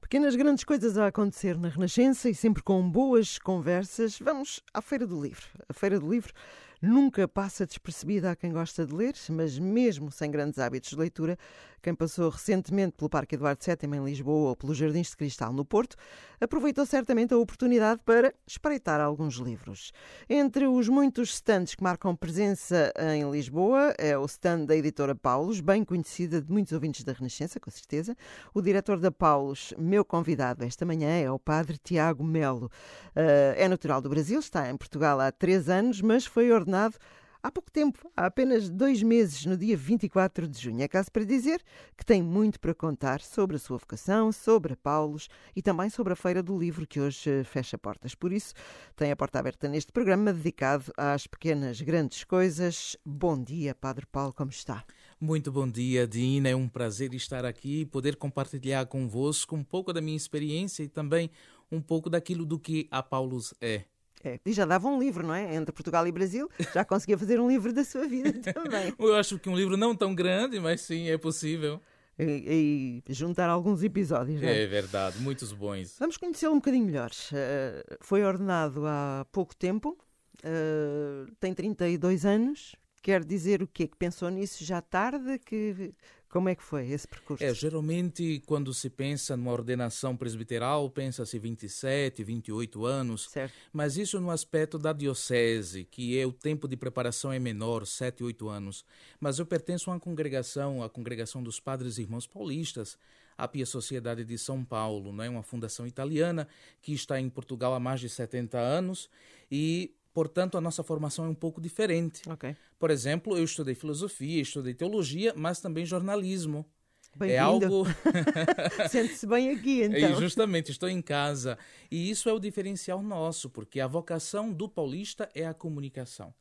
Pequenas grandes coisas a acontecer na Renascença e sempre com boas conversas. Vamos à Feira do Livro. A Feira do Livro nunca passa despercebida a quem gosta de ler, mas mesmo sem grandes hábitos de leitura, quem passou recentemente pelo Parque Eduardo VII em Lisboa ou pelos Jardins de Cristal no Porto, aproveitou certamente a oportunidade para espreitar alguns livros. Entre os muitos stands que marcam presença em Lisboa é o stand da editora Paulos, bem conhecida de muitos ouvintes da Renascença, com certeza. O diretor da Paulos, meu convidado esta manhã, é o padre Tiago Melo. Uh, é natural do Brasil, está em Portugal há três anos, mas foi ordenado há pouco tempo, há apenas dois meses, no dia 24 de junho. É caso para dizer que tem muito para contar sobre a sua vocação, sobre a Paulos e também sobre a Feira do Livro, que hoje eh, fecha portas. Por isso, tem a porta aberta neste programa dedicado às pequenas grandes coisas. Bom dia, Padre Paulo, como está? Muito bom dia, Dina. É um prazer estar aqui e poder compartilhar convosco um pouco da minha experiência e também um pouco daquilo do que a Paulos é. É, e já dava um livro, não é? Entre Portugal e Brasil, já conseguia fazer um livro da sua vida também. Eu acho que um livro não tão grande, mas sim, é possível. E, e juntar alguns episódios, não é? É verdade, muitos bons. Vamos conhecê-lo um bocadinho melhor. Uh, foi ordenado há pouco tempo, uh, tem 32 anos, quer dizer o quê? Que pensou nisso já tarde? Que, como é que foi esse percurso? É, geralmente, quando se pensa numa ordenação presbiteral, pensa-se 27, 28 anos. Certo. Mas isso no aspecto da diocese, que é o tempo de preparação é menor, 7, 8 anos. Mas eu pertenço a uma congregação, a congregação dos Padres e Irmãos Paulistas, a Pia Sociedade de São Paulo, não é uma fundação italiana que está em Portugal há mais de 70 anos e Portanto, a nossa formação é um pouco diferente. Okay. Por exemplo, eu estudei filosofia, estudei teologia, mas também jornalismo. É algo. Sente-se bem aqui, então. E justamente, estou em casa. E isso é o diferencial nosso, porque a vocação do paulista é a comunicação.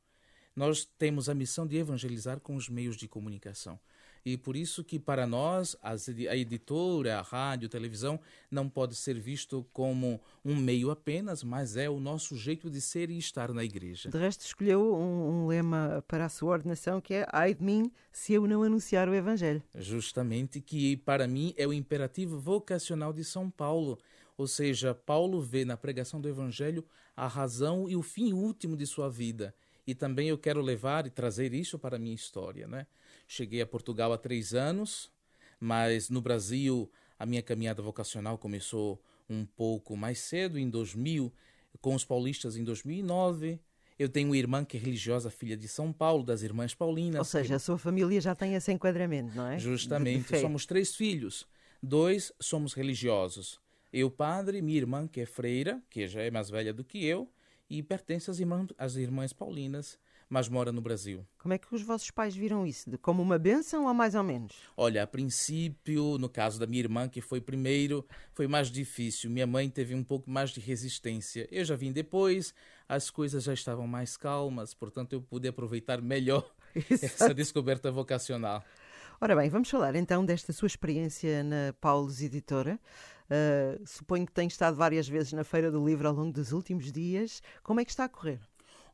Nós temos a missão de evangelizar com os meios de comunicação. E por isso que para nós a editora, a rádio, a televisão não pode ser visto como um meio apenas, mas é o nosso jeito de ser e estar na igreja. De resto escolheu um, um lema para a sua ordenação que é ai de mim se eu não anunciar o evangelho. Justamente que para mim é o imperativo vocacional de São Paulo. Ou seja, Paulo vê na pregação do evangelho a razão e o fim último de sua vida e também eu quero levar e trazer isso para a minha história. Né? Cheguei a Portugal há três anos, mas no Brasil a minha caminhada vocacional começou um pouco mais cedo, em 2000, com os paulistas em 2009. Eu tenho uma irmã que é religiosa, filha de São Paulo, das Irmãs Paulinas. Ou seja, que... a sua família já tem esse enquadramento, não é? Justamente. Somos três filhos. Dois somos religiosos. Eu, padre, minha irmã, que é freira, que já é mais velha do que eu, e pertence às irmãs, às irmãs Paulinas, mas mora no Brasil. Como é que os vossos pais viram isso? De como uma benção ou mais ou menos? Olha, a princípio, no caso da minha irmã, que foi primeiro, foi mais difícil. Minha mãe teve um pouco mais de resistência. Eu já vim depois, as coisas já estavam mais calmas, portanto eu pude aproveitar melhor essa descoberta vocacional. Ora bem, vamos falar então desta sua experiência na Paulos Editora. Uh, suponho que tem estado várias vezes na Feira do Livro ao longo dos últimos dias. Como é que está a correr?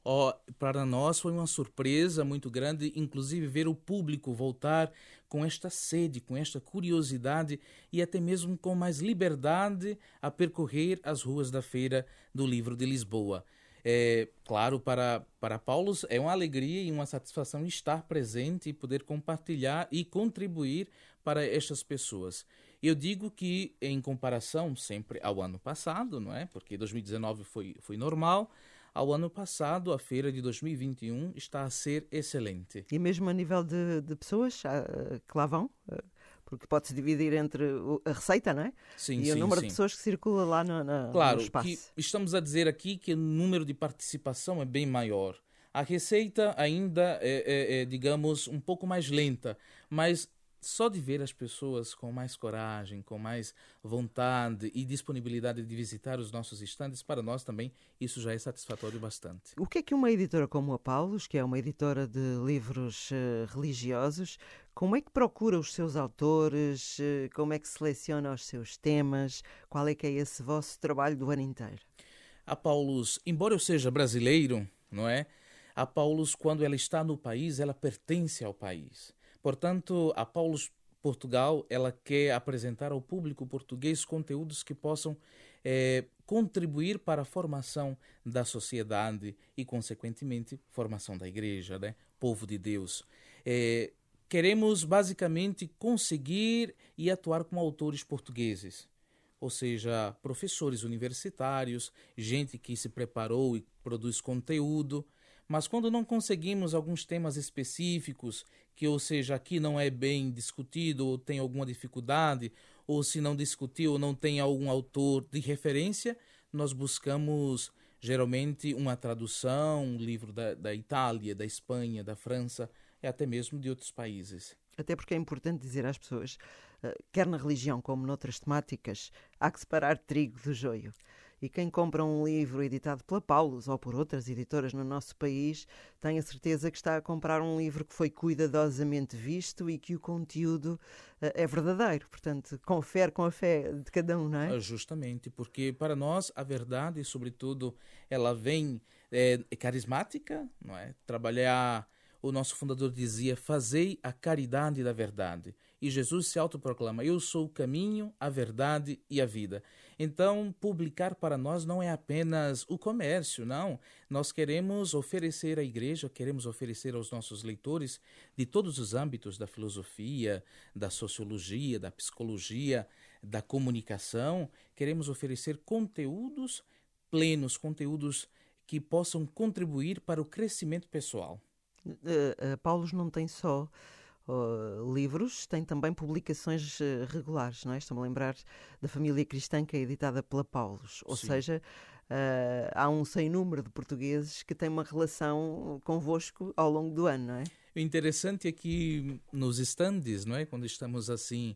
Oh, para nós foi uma surpresa muito grande, inclusive ver o público voltar com esta sede, com esta curiosidade e até mesmo com mais liberdade a percorrer as ruas da Feira do Livro de Lisboa. É, claro, para, para Paulo é uma alegria e uma satisfação estar presente e poder compartilhar e contribuir para estas pessoas. Eu digo que, em comparação sempre ao ano passado, não é? Porque 2019 foi, foi normal, ao ano passado, a feira de 2021 está a ser excelente. E mesmo a nível de, de pessoas uh, que lá vão? Uh, porque pode-se dividir entre a receita, não é? Sim, e sim, o número sim. de pessoas que circula lá no, na, claro, no espaço. Claro, estamos a dizer aqui que o número de participação é bem maior. A receita ainda é, é, é digamos, um pouco mais lenta, mas só de ver as pessoas com mais coragem, com mais vontade e disponibilidade de visitar os nossos estandes, para nós também isso já é satisfatório bastante. O que é que uma editora como a Paulus, que é uma editora de livros uh, religiosos, como é que procura os seus autores? Uh, como é que seleciona os seus temas? Qual é que é esse vosso trabalho do ano inteiro? A Paulus, embora eu seja brasileiro, não é? A Paulus, quando ela está no país, ela pertence ao país. Portanto, a Paulo Portugal ela quer apresentar ao público português conteúdos que possam é, contribuir para a formação da sociedade e, consequentemente, formação da igreja, né? povo de Deus. É, queremos basicamente conseguir e atuar com autores portugueses, ou seja, professores universitários, gente que se preparou e produz conteúdo. Mas quando não conseguimos alguns temas específicos, que ou seja, aqui não é bem discutido ou tem alguma dificuldade, ou se não discutiu ou não tem algum autor de referência, nós buscamos geralmente uma tradução, um livro da, da Itália, da Espanha, da França e até mesmo de outros países. Até porque é importante dizer às pessoas, eh, quer na religião como noutras temáticas, há que separar trigo do joio. E quem compra um livro editado pela Paulus ou por outras editoras no nosso país tem a certeza que está a comprar um livro que foi cuidadosamente visto e que o conteúdo uh, é verdadeiro. Portanto, confere com a fé de cada um, não é? Ah, justamente, porque para nós a verdade, sobretudo, ela vem é, carismática, não é? Trabalhar o nosso fundador dizia: Fazei a caridade da verdade. E Jesus se autoproclama: Eu sou o caminho, a verdade e a vida. Então, publicar para nós não é apenas o comércio, não. Nós queremos oferecer à igreja, queremos oferecer aos nossos leitores de todos os âmbitos da filosofia, da sociologia, da psicologia, da comunicação, queremos oferecer conteúdos plenos, conteúdos que possam contribuir para o crescimento pessoal. Uh, uh, Paulos não tem só uh, livros, tem também publicações uh, regulares, não é? Estou-me a lembrar da Família Cristã, que é editada pela Paulos. Ou Sim. seja, uh, há um sem número de portugueses que têm uma relação convosco ao longo do ano, não é? O interessante é que nos estandes, não é? Quando estamos assim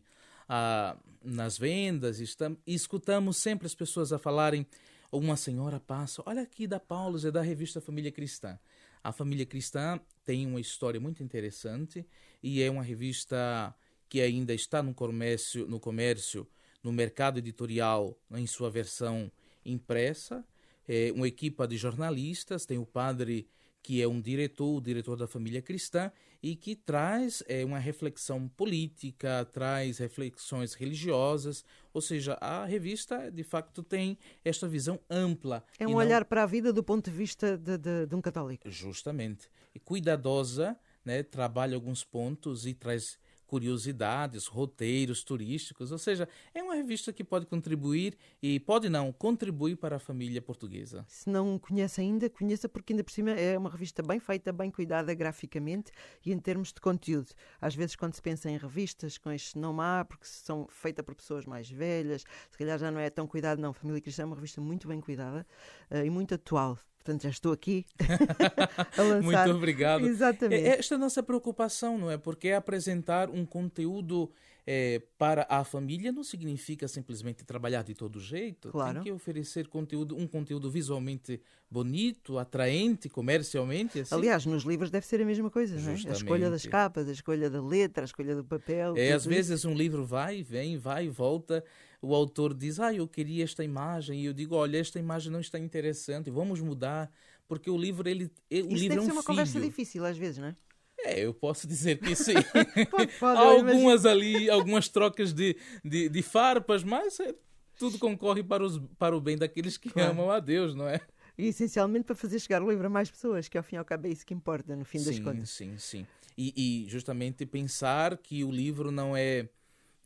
nas vendas, estamos, escutamos sempre as pessoas a falarem. Uma senhora passa, olha aqui da Paulos, é da revista Família Cristã. A Família Cristã tem uma história muito interessante e é uma revista que ainda está no comércio, no comércio, no mercado editorial, em sua versão impressa. É uma equipa de jornalistas, tem o padre que é um diretor, o diretor da família cristã, e que traz é, uma reflexão política, traz reflexões religiosas, ou seja, a revista de facto tem esta visão ampla. É um não... olhar para a vida do ponto de vista de, de, de um católico. Justamente. E cuidadosa, né, trabalha alguns pontos e traz curiosidades, roteiros turísticos, ou seja, é uma revista que pode contribuir e pode não contribuir para a família portuguesa. Se não conhece ainda, conheça porque ainda por cima é uma revista bem feita, bem cuidada graficamente e em termos de conteúdo. Às vezes quando se pensa em revistas com este nome há, porque são feitas por pessoas mais velhas, se calhar já não é tão cuidado não. Família Cristã é uma revista muito bem cuidada uh, e muito atual. Portanto, já estou aqui a lançar. Muito obrigado. Exatamente. É, esta é a nossa preocupação, não é? Porque é apresentar um conteúdo é, para a família não significa simplesmente trabalhar de todo jeito. Claro. Tem que oferecer conteúdo, um conteúdo visualmente bonito, atraente, comercialmente. Assim. Aliás, nos livros deve ser a mesma coisa, não é? A escolha das capas, a escolha da letra, a escolha do papel. É, às vezes um livro vai, vem, vai e volta. O autor diz, ah, eu queria esta imagem. E eu digo, olha, esta imagem não está interessante, vamos mudar. Porque o livro, ele, ele o Isso livro deve é um ser uma filho. conversa difícil às vezes, não é? É, eu posso dizer que sim. pode, pode, algumas ali, algumas trocas de, de, de farpas, mas é, tudo concorre para, os, para o bem daqueles que claro. amam a Deus, não é? E essencialmente para fazer chegar o livro a mais pessoas, que ao fim e ao cabo é isso que importa, no fim sim, das contas. Sim, sim. E, e justamente pensar que o livro não é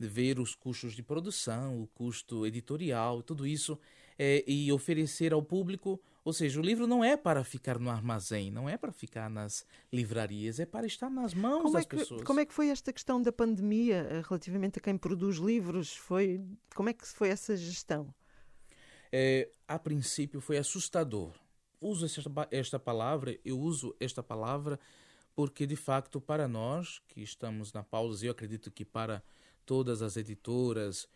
ver os custos de produção, o custo editorial, tudo isso, é, e oferecer ao público ou seja, o livro não é para ficar no armazém, não é para ficar nas livrarias, é para estar nas mãos como das é que, pessoas. Como é que foi esta questão da pandemia eh, relativamente a quem produz livros? Foi, como é que foi essa gestão? É, a princípio foi assustador. Uso esta, esta palavra, eu uso esta palavra porque, de facto, para nós que estamos na pausa, eu acredito que para todas as editoras,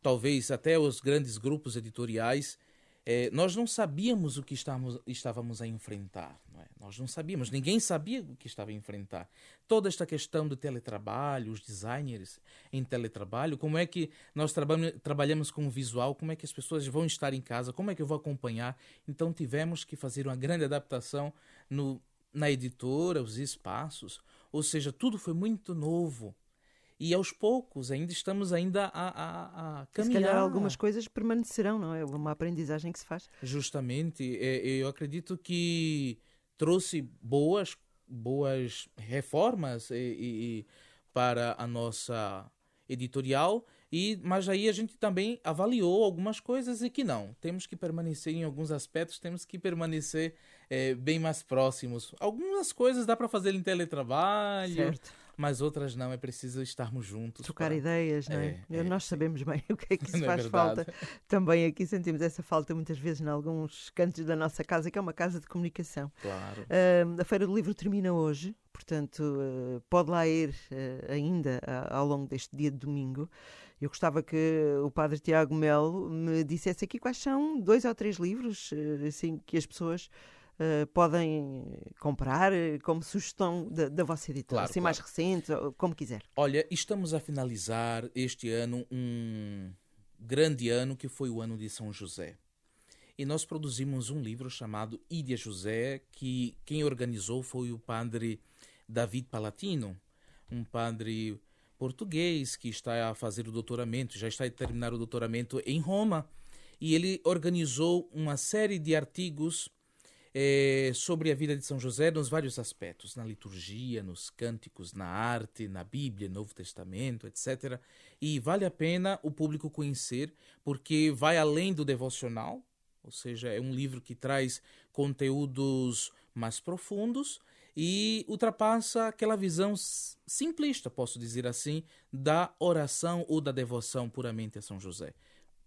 talvez até os grandes grupos editoriais, é, nós não sabíamos o que estávamos, estávamos a enfrentar. Não é? Nós não sabíamos, ninguém sabia o que estava a enfrentar. Toda esta questão do teletrabalho, os designers em teletrabalho, como é que nós trabalhamos com o visual, como é que as pessoas vão estar em casa, como é que eu vou acompanhar. Então tivemos que fazer uma grande adaptação no, na editora, os espaços, ou seja, tudo foi muito novo. E aos poucos ainda estamos ainda a, a, a caminhar. Se calhar algumas coisas permanecerão, não é? Uma aprendizagem que se faz. Justamente, eu acredito que trouxe boas, boas reformas e, e, para a nossa editorial e mas aí a gente também avaliou algumas coisas e que não temos que permanecer em alguns aspectos temos que permanecer é, bem mais próximos algumas coisas dá para fazer em teletrabalho certo mas outras não, é preciso estarmos juntos. Trocar para... ideias, não é? é, é Nós sabemos bem o que é que isso é faz falta. Também aqui sentimos essa falta muitas vezes em alguns cantos da nossa casa, que é uma casa de comunicação. Claro. Uh, a Feira do Livro termina hoje, portanto, uh, pode lá ir uh, ainda ao longo deste dia de domingo. Eu gostava que o padre Tiago Melo me dissesse aqui quais são dois ou três livros assim, que as pessoas uh, podem comprar uh, como sugestão da, da vossa editora, claro, assim claro. mais recente, como quiser. Olha, estamos a finalizar este ano um grande ano que foi o ano de São José. E nós produzimos um livro chamado Ídia José, que quem organizou foi o padre David Palatino, um padre português que está a fazer o doutoramento, já está a terminar o doutoramento em Roma. E ele organizou uma série de artigos é, sobre a vida de São José nos vários aspectos, na liturgia, nos cânticos, na arte, na Bíblia, Novo Testamento, etc. E vale a pena o público conhecer, porque vai além do devocional, ou seja, é um livro que traz conteúdos mais profundos e ultrapassa aquela visão simplista, posso dizer assim, da oração ou da devoção puramente a São José.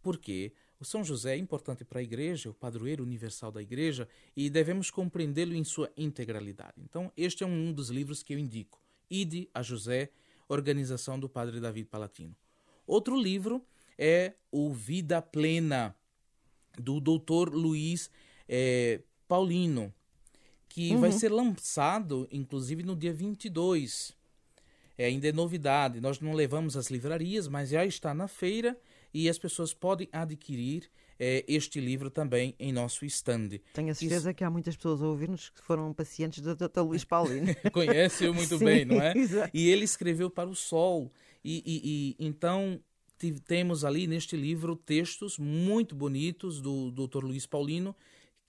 Por quê? O São José é importante para a igreja, o padroeiro universal da igreja, e devemos compreendê-lo em sua integralidade. Então, este é um dos livros que eu indico. Ide a José, Organização do Padre David Palatino. Outro livro é o Vida Plena, do doutor Luiz é, Paulino, que uhum. vai ser lançado, inclusive, no dia 22. É, ainda é novidade. Nós não levamos às livrarias, mas já está na feira e as pessoas podem adquirir eh, este livro também em nosso stand. Tenho a certeza Isso... que há muitas pessoas a ouvir-nos que foram pacientes do Dr. Luís Paulino. Conhece-o muito Sim, bem, não é? Exato. E ele escreveu para o Sol. E, e, e então temos ali neste livro textos muito bonitos do Dr. Luiz Paulino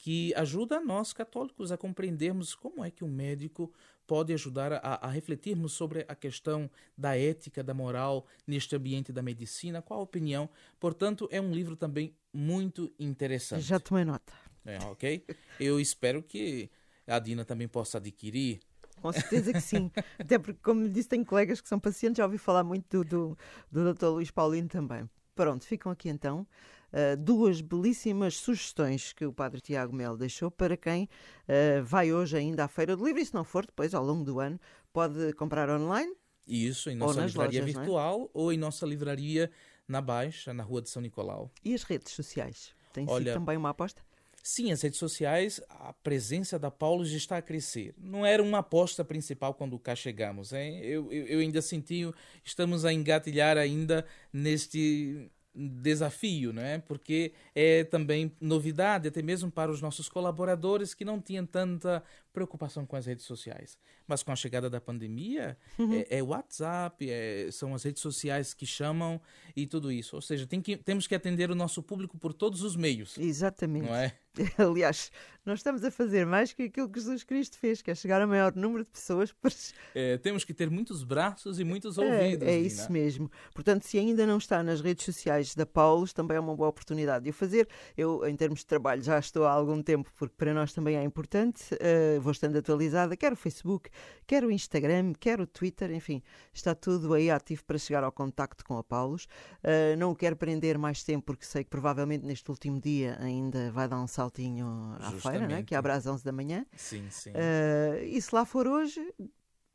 que ajuda nós católicos a compreendermos como é que um médico pode ajudar a, a, refletirmos sobre a questão da ética, da moral neste ambiente da medicina. Qual a opinião? Portanto, é um livro também muito interessante. Já tomei nota. É, ok? Eu espero que a Dina também possa adquirir. Com certeza que sim. Até porque, como disse, tenho colegas que são pacientes, já ouvi falar muito do, do, do Dr. Luís Paulino também. Pronto, ficam aqui então uh, duas belíssimas sugestões que o Padre Tiago Melo deixou para quem uh, vai hoje ainda à Feira do Livro e se não for depois, ao longo do ano, pode comprar online. Isso, em nossa livraria lojas, é? virtual é? ou em nossa livraria na Baixa, na Rua de São Nicolau. E as redes sociais? Tem Olha, sido também uma aposta? Sim, as redes sociais, a presença da Paulo já está a crescer. Não era uma aposta principal quando cá chegamos. Hein? Eu, eu, eu ainda senti, estamos a engatilhar ainda neste desafio, não é? Porque é também novidade, até mesmo para os nossos colaboradores que não tinham tanta preocupação com as redes sociais. Mas com a chegada da pandemia, uhum. é, é WhatsApp, é, são as redes sociais que chamam e tudo isso. Ou seja, tem que, temos que atender o nosso público por todos os meios. Exatamente. Não é? Aliás, nós estamos a fazer mais que aquilo que Jesus Cristo fez, que é chegar a maior número de pessoas. Para... É, temos que ter muitos braços e muitos é, ouvidos. É, é isso mesmo. Portanto, se ainda não está nas redes sociais da Paulos, também é uma boa oportunidade de o fazer. Eu, em termos de trabalho, já estou há algum tempo, porque para nós também é importante. Uh, vou estando atualizada, quer o Facebook, quer o Instagram, quer o Twitter, enfim, está tudo aí ativo para chegar ao contacto com a Paulos. Uh, não o quero prender mais tempo, porque sei que provavelmente neste último dia ainda vai dar um saltinho à Justamente. feira, né? que abre às 11 da manhã. Sim, sim. Uh, e se lá for hoje,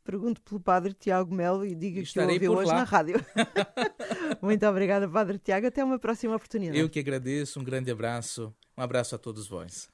pergunto pelo Padre Tiago Melo e diga que o ouviu hoje lá. na rádio. Muito obrigada, Padre Tiago. Até uma próxima oportunidade. Eu que agradeço. Um grande abraço. Um abraço a todos vós.